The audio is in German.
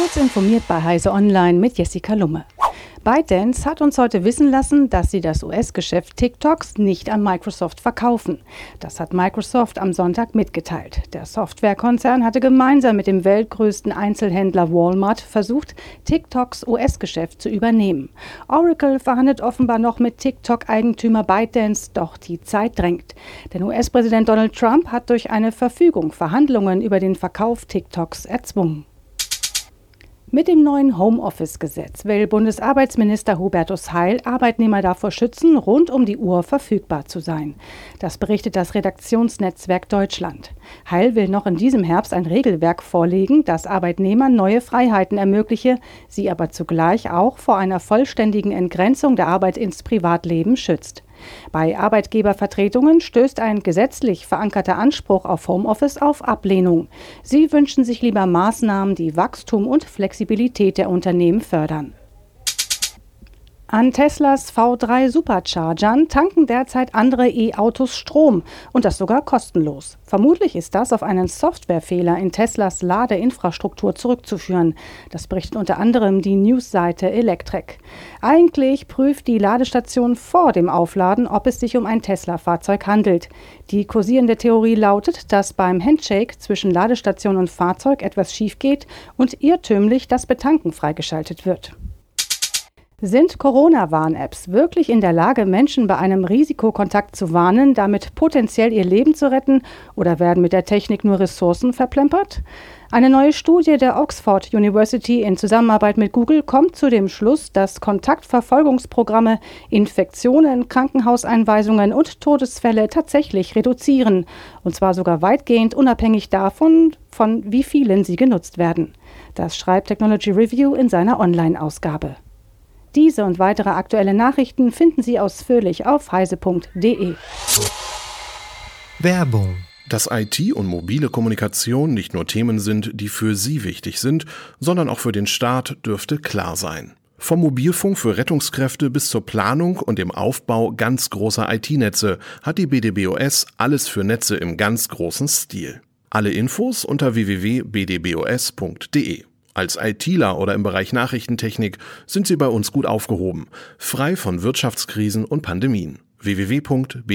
Kurz informiert bei Heise Online mit Jessica Lumme. ByteDance hat uns heute wissen lassen, dass sie das US-Geschäft TikToks nicht an Microsoft verkaufen. Das hat Microsoft am Sonntag mitgeteilt. Der Softwarekonzern hatte gemeinsam mit dem weltgrößten Einzelhändler Walmart versucht, TikToks US-Geschäft zu übernehmen. Oracle verhandelt offenbar noch mit TikTok-Eigentümer ByteDance, doch die Zeit drängt. Denn US-Präsident Donald Trump hat durch eine Verfügung Verhandlungen über den Verkauf TikToks erzwungen. Mit dem neuen Homeoffice-Gesetz will Bundesarbeitsminister Hubertus Heil Arbeitnehmer davor schützen, rund um die Uhr verfügbar zu sein. Das berichtet das Redaktionsnetzwerk Deutschland. Heil will noch in diesem Herbst ein Regelwerk vorlegen, das Arbeitnehmern neue Freiheiten ermögliche, sie aber zugleich auch vor einer vollständigen Entgrenzung der Arbeit ins Privatleben schützt. Bei Arbeitgebervertretungen stößt ein gesetzlich verankerter Anspruch auf Homeoffice auf Ablehnung. Sie wünschen sich lieber Maßnahmen, die Wachstum und Flexibilität der Unternehmen fördern. An Teslas V3 Superchargern tanken derzeit andere E-Autos Strom und das sogar kostenlos. Vermutlich ist das auf einen Softwarefehler in Teslas Ladeinfrastruktur zurückzuführen. Das berichtet unter anderem die Newsseite Electrek. Eigentlich prüft die Ladestation vor dem Aufladen, ob es sich um ein Tesla-Fahrzeug handelt. Die kursierende Theorie lautet, dass beim Handshake zwischen Ladestation und Fahrzeug etwas schief geht und irrtümlich das Betanken freigeschaltet wird. Sind Corona-Warn-Apps wirklich in der Lage, Menschen bei einem Risikokontakt zu warnen, damit potenziell ihr Leben zu retten, oder werden mit der Technik nur Ressourcen verplempert? Eine neue Studie der Oxford University in Zusammenarbeit mit Google kommt zu dem Schluss, dass Kontaktverfolgungsprogramme Infektionen, Krankenhauseinweisungen und Todesfälle tatsächlich reduzieren, und zwar sogar weitgehend unabhängig davon, von wie vielen sie genutzt werden. Das schreibt Technology Review in seiner Online-Ausgabe. Diese und weitere aktuelle Nachrichten finden Sie ausführlich auf heise.de. Werbung dass IT und mobile Kommunikation nicht nur Themen sind, die für Sie wichtig sind, sondern auch für den Staat, dürfte klar sein. Vom Mobilfunk für Rettungskräfte bis zur Planung und dem Aufbau ganz großer IT-Netze hat die BDBOS alles für Netze im ganz großen Stil. Alle Infos unter www.bdbos.de. Als ITler oder im Bereich Nachrichtentechnik sind Sie bei uns gut aufgehoben, frei von Wirtschaftskrisen und Pandemien. www.bdbos.de